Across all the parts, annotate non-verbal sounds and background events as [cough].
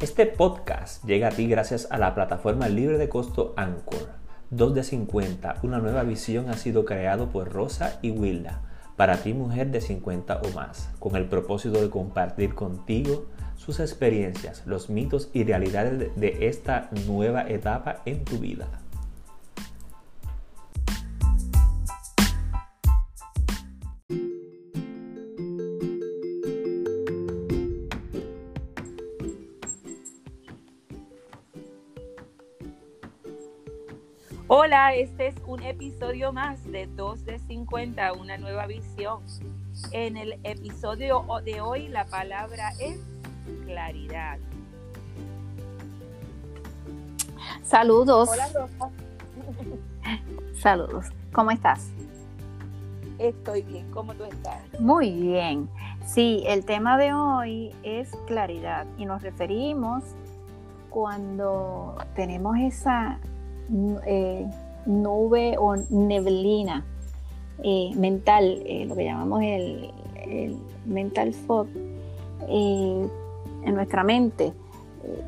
Este podcast llega a ti gracias a la plataforma libre de costo Anchor. 2 de 50, una nueva visión ha sido creado por Rosa y Wilda para ti mujer de 50 o más, con el propósito de compartir contigo sus experiencias, los mitos y realidades de esta nueva etapa en tu vida. Hola, este es un episodio más de 2 de 50, una nueva visión. En el episodio de hoy la palabra es claridad. Saludos. Hola, Rosa. [laughs] Saludos. ¿Cómo estás? Estoy bien, ¿cómo tú estás? Muy bien. Sí, el tema de hoy es claridad y nos referimos cuando tenemos esa eh, nube o neblina eh, mental, eh, lo que llamamos el, mental fog, en nuestra mente,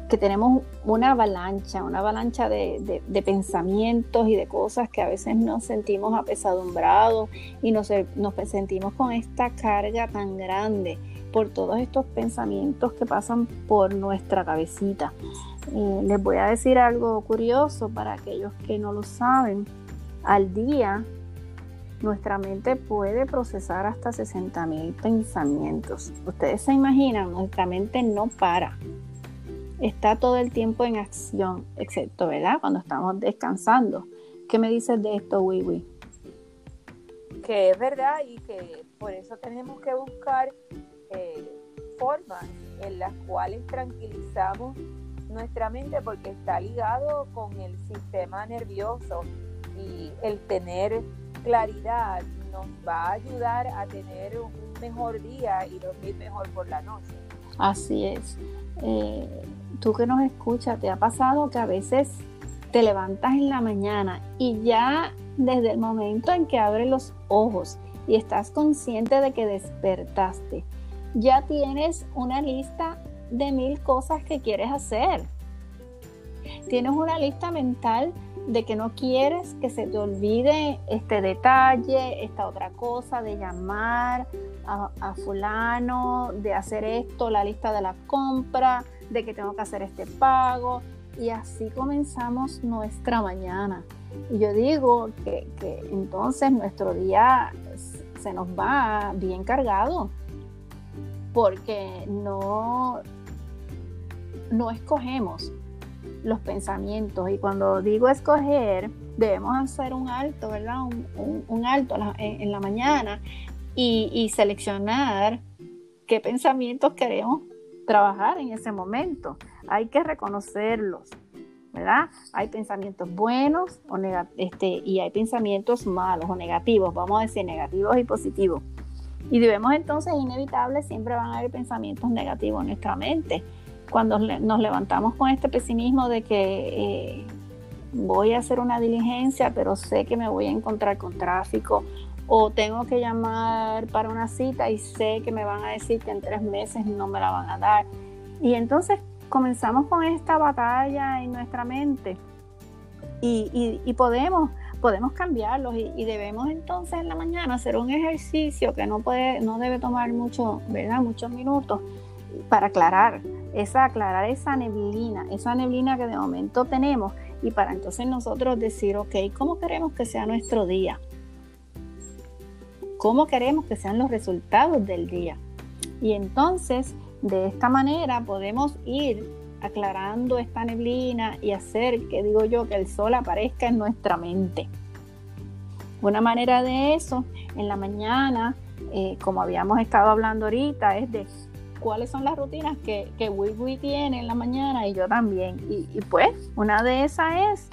que tenemos una avalancha, una avalancha de, pensamientos y de cosas que a veces nos sentimos apesadumbrados y nos, nos sentimos con esta carga tan grande por todos estos pensamientos que pasan por nuestra cabecita. Les voy a decir algo curioso para aquellos que no lo saben. Al día, nuestra mente puede procesar hasta 60 mil pensamientos. Ustedes se imaginan, nuestra mente no para. Está todo el tiempo en acción, excepto, ¿verdad? Cuando estamos descansando. ¿Qué me dices de esto, Wiwi? Que es verdad y que por eso tenemos que buscar eh, formas en las cuales tranquilizamos nuestra mente porque está ligado con el sistema nervioso y el tener claridad nos va a ayudar a tener un mejor día y dormir mejor por la noche. Así es. Eh, tú que nos escuchas, ¿te ha pasado que a veces te levantas en la mañana y ya desde el momento en que abres los ojos y estás consciente de que despertaste, ya tienes una lista de mil cosas que quieres hacer. Tienes una lista mental de que no quieres que se te olvide este detalle, esta otra cosa, de llamar a, fulano, de hacer esto, la lista de la compra, de que tengo que hacer este pago. Y así comenzamos nuestra mañana. Y yo digo que, que entonces nuestro día se nos va bien cargado porque no no escogemos los pensamientos. Y cuando digo escoger, debemos hacer un alto, ¿verdad? Un, alto en, la mañana y, seleccionar qué pensamientos queremos trabajar en ese momento. Hay que reconocerlos, ¿verdad? Hay pensamientos buenos o este, y hay pensamientos malos o negativos, vamos a decir negativos y positivos. Y debemos entonces, inevitable, siempre van a haber pensamientos negativos en nuestra mente cuando nos levantamos con este pesimismo de que eh, voy a hacer una diligencia, pero sé que me voy a encontrar con tráfico, o tengo que llamar para una cita y sé que me van a decir que en tres meses no me la van a dar. Y entonces comenzamos con esta batalla en nuestra mente y, podemos, podemos cambiarlos y, debemos entonces en la mañana hacer un ejercicio que no, puede, no debe tomar mucho, ¿verdad? muchos minutos para aclarar esa aclarar esa neblina, esa neblina que de momento tenemos y para entonces nosotros decir, ok, ¿cómo queremos que sea nuestro día? ¿Cómo queremos que sean los resultados del día? Y entonces, de esta manera podemos ir aclarando esta neblina y hacer que digo yo que el sol aparezca en nuestra mente. Una manera de eso, en la mañana, eh, como habíamos estado hablando ahorita, es de cuáles son las rutinas que, que Wii tiene en la mañana y yo también. Y, pues, una de esas es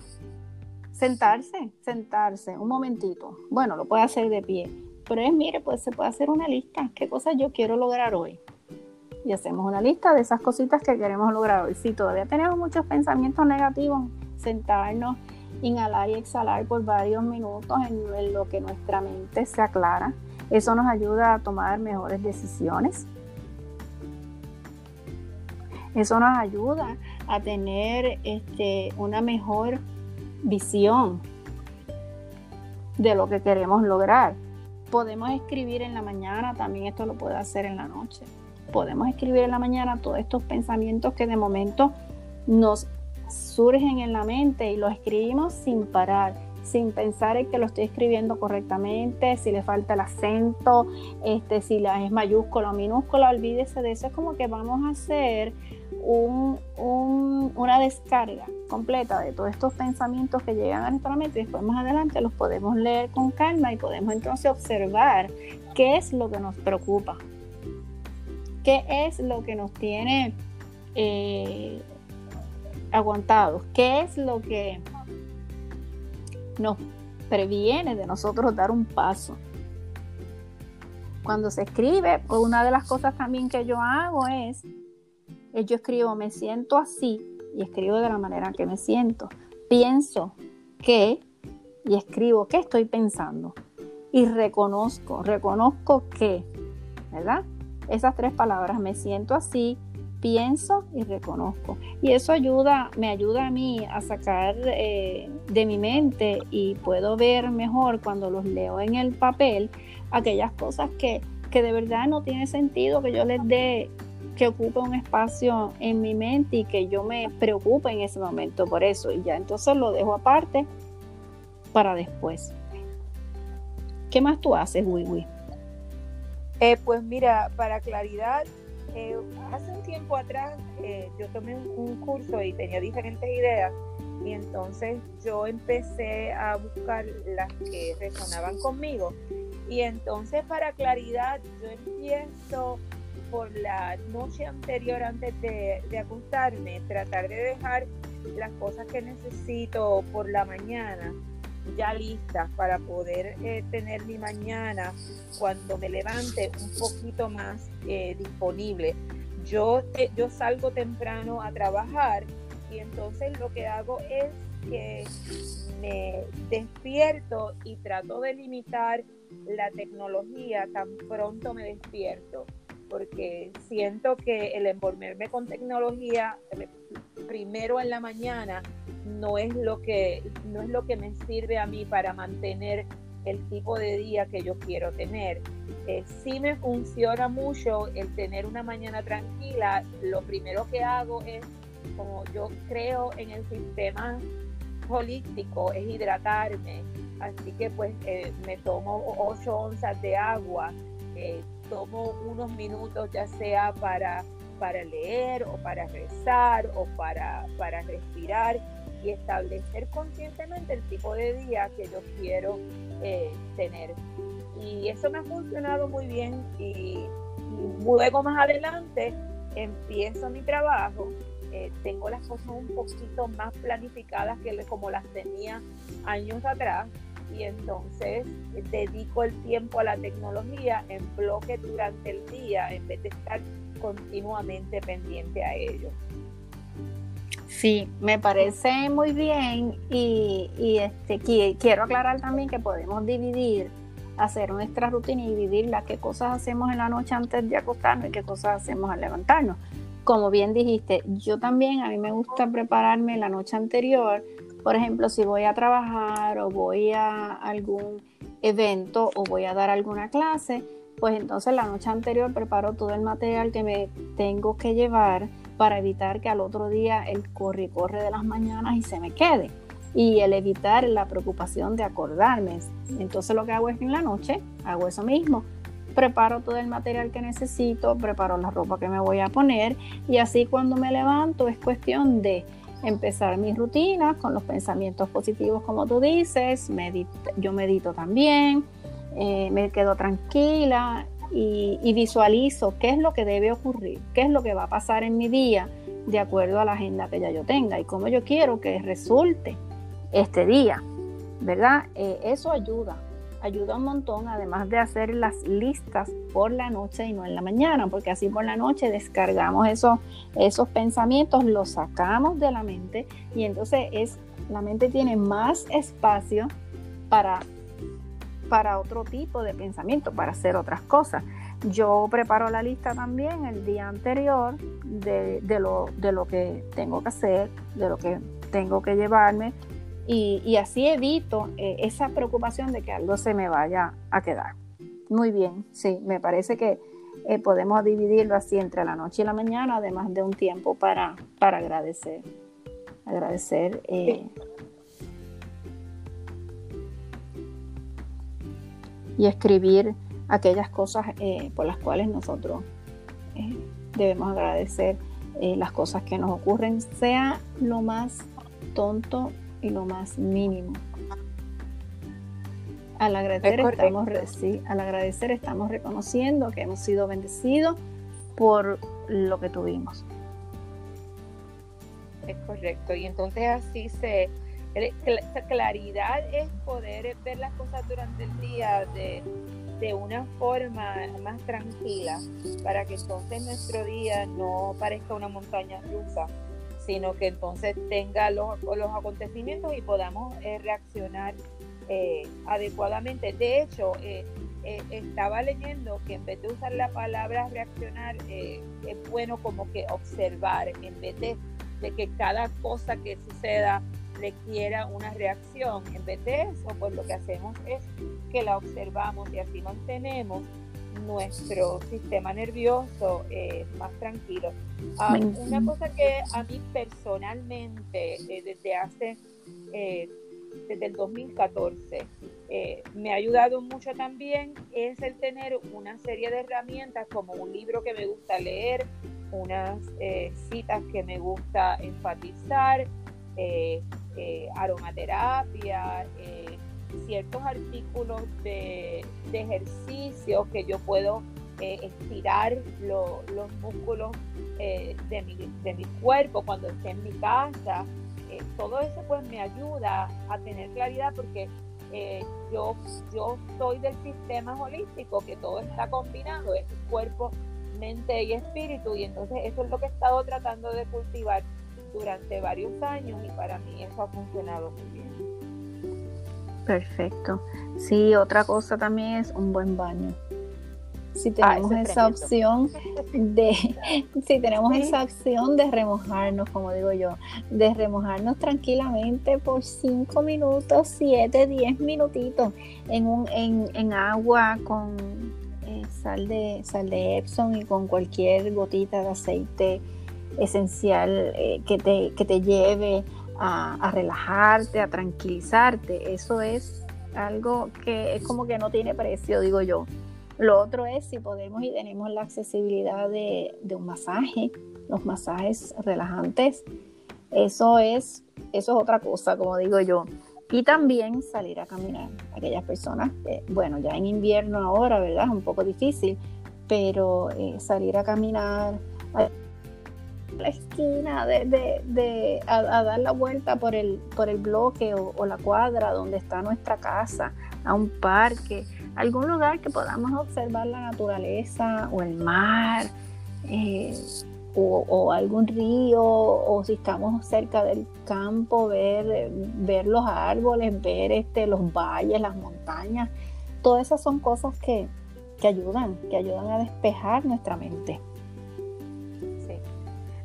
sentarse, sentarse un momentito. Bueno, lo puede hacer de pie, pero es, mire, pues se puede hacer una lista. ¿Qué cosas yo quiero lograr hoy? Y hacemos una lista de esas cositas que queremos lograr hoy. Si todavía tenemos muchos pensamientos negativos, sentarnos, inhalar y exhalar por varios minutos en lo que nuestra mente se aclara. Eso nos ayuda a tomar mejores decisiones Eso nos ayuda a tener este, una mejor visión de lo que queremos lograr. Podemos escribir en la mañana, también esto lo puede hacer en la noche. Podemos escribir en la mañana todos estos pensamientos que de momento nos surgen en la mente y los escribimos sin parar, sin pensar en que lo estoy escribiendo correctamente, si le falta el acento, este, si la es mayúscula o minúscula, olvídese de eso. Es como que vamos a hacer una descarga completa de todos estos pensamientos que llegan a nuestra mente y después más adelante los podemos leer con calma y podemos entonces observar qué es lo que nos preocupa, qué es lo que nos tiene eh, aguantados, qué es lo que nos previene de nosotros dar un paso. Cuando se escribe, una de las cosas también que yo hago es, yo escribo me siento así y escribo de la manera que me siento. Pienso que y escribo qué estoy pensando y reconozco, reconozco que, ¿verdad? Esas tres palabras, me siento así, pienso y reconozco. Y eso ayuda, me ayuda a mí a sacar eh, de mi mente y puedo ver mejor cuando los leo en el papel aquellas cosas que, que de verdad no tiene sentido que yo les dé que ocupe un espacio en mi mente y que yo me preocupe en ese momento por eso. Y ya entonces lo dejo aparte para después. ¿Qué más tú haces, Wiwi? Eh, pues mira, para claridad, eh, hace un tiempo atrás eh, yo tomé un, curso y tenía diferentes ideas y entonces yo empecé a buscar las que resonaban conmigo y entonces para claridad yo empiezo por la noche anterior antes de, de acostarme tratar de dejar las cosas que necesito por la mañana ya listas para poder eh, tener mi mañana cuando me levante un poquito más eh, disponible. Yo, eh, yo salgo temprano a trabajar y entonces lo que hago es que me despierto y trato de limitar la tecnología tan pronto me despierto porque siento que el envolverme con tecnología primero en la mañana no es lo que no es lo que me sirve a mí para mantener el tipo de día que yo quiero tener. Eh, sí me funciona mucho el tener una mañana tranquila. Lo primero que hago es, como yo creo en el sistema holístico, es hidratarme. Así que pues eh, me tomo 8 onzas de agua, eh, tomo unos minutos ya sea para, para leer o para rezar o para, para respirar y establecer conscientemente el tipo de día que yo quiero eh, tener. Y eso me ha funcionado muy bien y, luego más adelante empiezo mi trabajo. Eh, tengo las cosas un poquito más planificadas que como las tenía años atrás y entonces dedico el tiempo a la tecnología en bloque durante el día en vez de estar continuamente pendiente a ello. Sí, me parece muy bien y, este, quiero aclarar también que podemos dividir, hacer nuestra rutina y dividir las qué cosas hacemos en la noche antes de acostarnos y qué cosas hacemos al levantarnos. Como bien dijiste, yo también a mí me gusta prepararme la noche anterior por ejemplo, si voy a trabajar o voy a algún evento o voy a dar alguna clase, pues entonces la noche anterior preparo todo el material que me tengo que llevar para evitar que al otro día el corre y corre de las mañanas y se me quede. Y el evitar la preocupación de acordarme. Entonces lo que hago es que en la noche hago eso mismo. Preparo todo el material que necesito, preparo la ropa que me voy a poner y así cuando me levanto es cuestión de empezar mi rutina con los pensamientos positivos, como tú dices. yo medito también, eh, me quedo tranquila y, y, visualizo qué es lo que debe ocurrir, qué es lo que va a pasar en mi día de acuerdo a la agenda que ya yo tenga y cómo yo quiero que resulte este día, ¿verdad? Eh, eso ayuda ayuda un montón, además de hacer las listas por la noche y no en la mañana, porque así por la noche descargamos esos, esos pensamientos, los sacamos de la mente y entonces es, la mente tiene más espacio para para otro tipo de pensamiento, para hacer otras cosas. Yo preparo la lista también el día anterior de, lo, de lo que tengo que hacer, de lo que tengo que llevarme y, así evito eh, esa preocupación de que algo se me vaya a quedar. Muy bien, sí, me parece que eh, podemos dividirlo así entre la noche y la mañana, además de un tiempo para, para agradecer. Agradecer. Eh, y escribir aquellas cosas eh, por las cuales nosotros debemos agradecer las cosas que nos ocurren, sea lo más tonto y lo más mínimo. Al agradecer, estamos, al agradecer estamos reconociendo que hemos sido bendecidos por lo que tuvimos. Es correcto. Y entonces así se... Claridad es poder ver las cosas durante el día de, una forma más tranquila, para que entonces nuestro día no parezca una montaña rusa, sino que entonces tenga los, los acontecimientos y podamos eh, reaccionar eh, adecuadamente. De hecho, eh, estaba leyendo que en vez de usar la palabra reaccionar, es bueno como que observar, en vez de, que cada cosa que suceda requiera una reacción. En vez de eso, pues lo que hacemos es que la observamos y así mantenemos nuestro sistema nervioso más tranquilo. Ah, una cosa que a mí personalmente, desde hace desde el 2014. Eh, me ha ayudado mucho también es el tener una serie de herramientas como un libro que me gusta leer, unas eh, citas que me gusta enfatizar, eh, aromaterapia, ciertos artículos de, de, ejercicio que yo puedo estirar los músculos de mi, de mi cuerpo cuando esté en mi casa eh, todo eso pues me ayuda a tener claridad porque eh, yo, yo soy del sistema holístico, que todo está combinado, es cuerpo, mente y espíritu, y entonces eso es lo que he estado tratando de cultivar durante varios años y para mí eso ha funcionado muy bien. Perfecto. Sí, otra cosa también es un buen baño. Si ah, tenemos esa opción de, [laughs] si tenemos esa opción de remojarnos, como digo yo, de remojarnos tranquilamente por 5 minutos, 7, 10 minutitos en, un, en, agua con eh, sal, de, sal de Epsom y con cualquier gotita de aceite esencial eh, que, te, que te lleve a, relajarte, a tranquilizarte. Eso es algo que es como que no tiene precio, digo yo. Lo otro es si podemos y tenemos la accesibilidad de, un masaje, los masajes relajantes. Eso es, eso es otra cosa, como digo yo. Y también salir a caminar. Aquellas personas, que, bueno, ya en invierno ahora, ¿verdad? Es un poco difícil, pero eh, salir a caminar la esquina, de, a, dar la vuelta por el, por el bloque o la cuadra donde está nuestra casa, a un parque algún lugar que podamos observar la naturaleza o el mar eh, o, algún río o si estamos cerca del campo ver, ver los árboles, ver este, los valles, las montañas. Todas esas son cosas que, ayudan, que ayudan a despejar nuestra mente.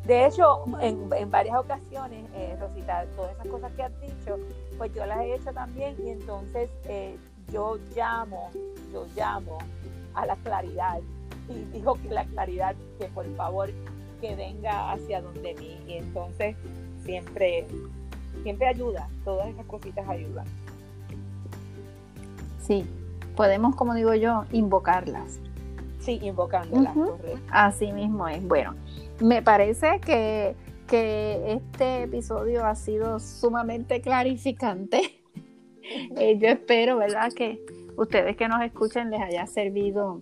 De hecho, en, varias ocasiones, eh, Rosita, todas esas cosas que has dicho, pues yo las he hecho también y entonces eh, yo llamo, yo llamo a la claridad y digo que la claridad, que por favor que venga hacia donde mí y entonces siempre, siempre ayuda, todas esas cositas ayudan. Sí, podemos, como digo yo, invocarlas. Sí, invocándolas, Así mismo es. Bueno, me parece que, que este episodio ha sido sumamente clarificante [laughs] Eh, yo espero, ¿verdad? Que ustedes que nos escuchen les haya servido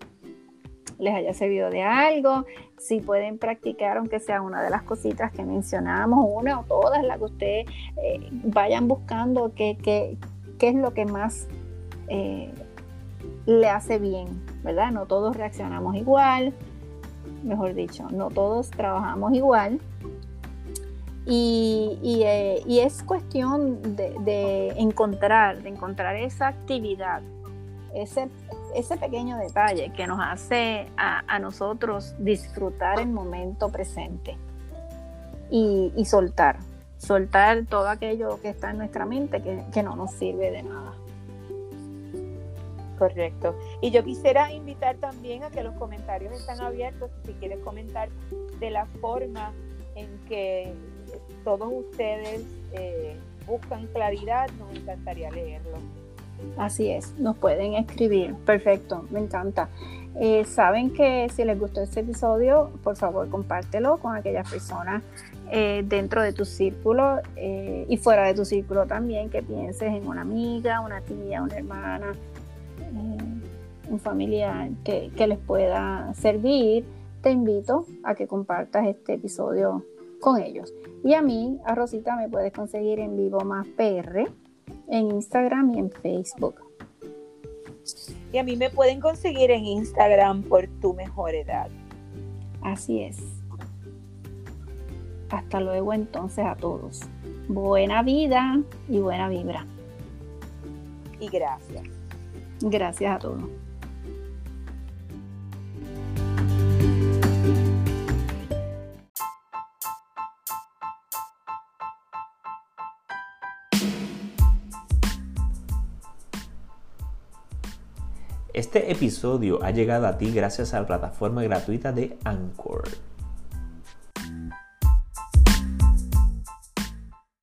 les haya servido de algo, si pueden practicar, aunque sea una de las cositas que mencionamos, una o todas, las que ustedes eh, vayan buscando qué, qué, es lo que más eh, le hace bien, ¿verdad? No todos reaccionamos igual, mejor dicho, no todos trabajamos igual, eh, y, es cuestión de, encontrar, de encontrar esa actividad ese, ese pequeño detalle que nos hace a, nosotros disfrutar el momento presente y, soltar, soltar todo aquello que está en nuestra mente que, que no nos sirve de nada. Correcto. Y yo quisiera invitar también a que los comentarios están abiertos, si quieres comentar de la forma en que todos ustedes eh, buscan claridad, nos encantaría leerlo. Así es, nos pueden escribir. Perfecto, me encanta. Eh, Saben que si les gustó este episodio, por favor compártelo con aquellas personas eh, dentro de tu círculo y fuera de tu círculo también, que pienses en una amiga, una tía, una hermana, un familiar que, que les pueda servir. Te invito a que compartas este episodio con ellos. Y a mí, a Rosita, me puedes conseguir en Vivo Más PR, en Instagram y en Facebook. Y a mí me pueden conseguir en Instagram por tu mejor edad. Así es. Hasta luego entonces a todos. Buena vida y buena vibra. Y gracias. Gracias a todos. Este episodio ha llegado a ti gracias a la plataforma gratuita de Anchor.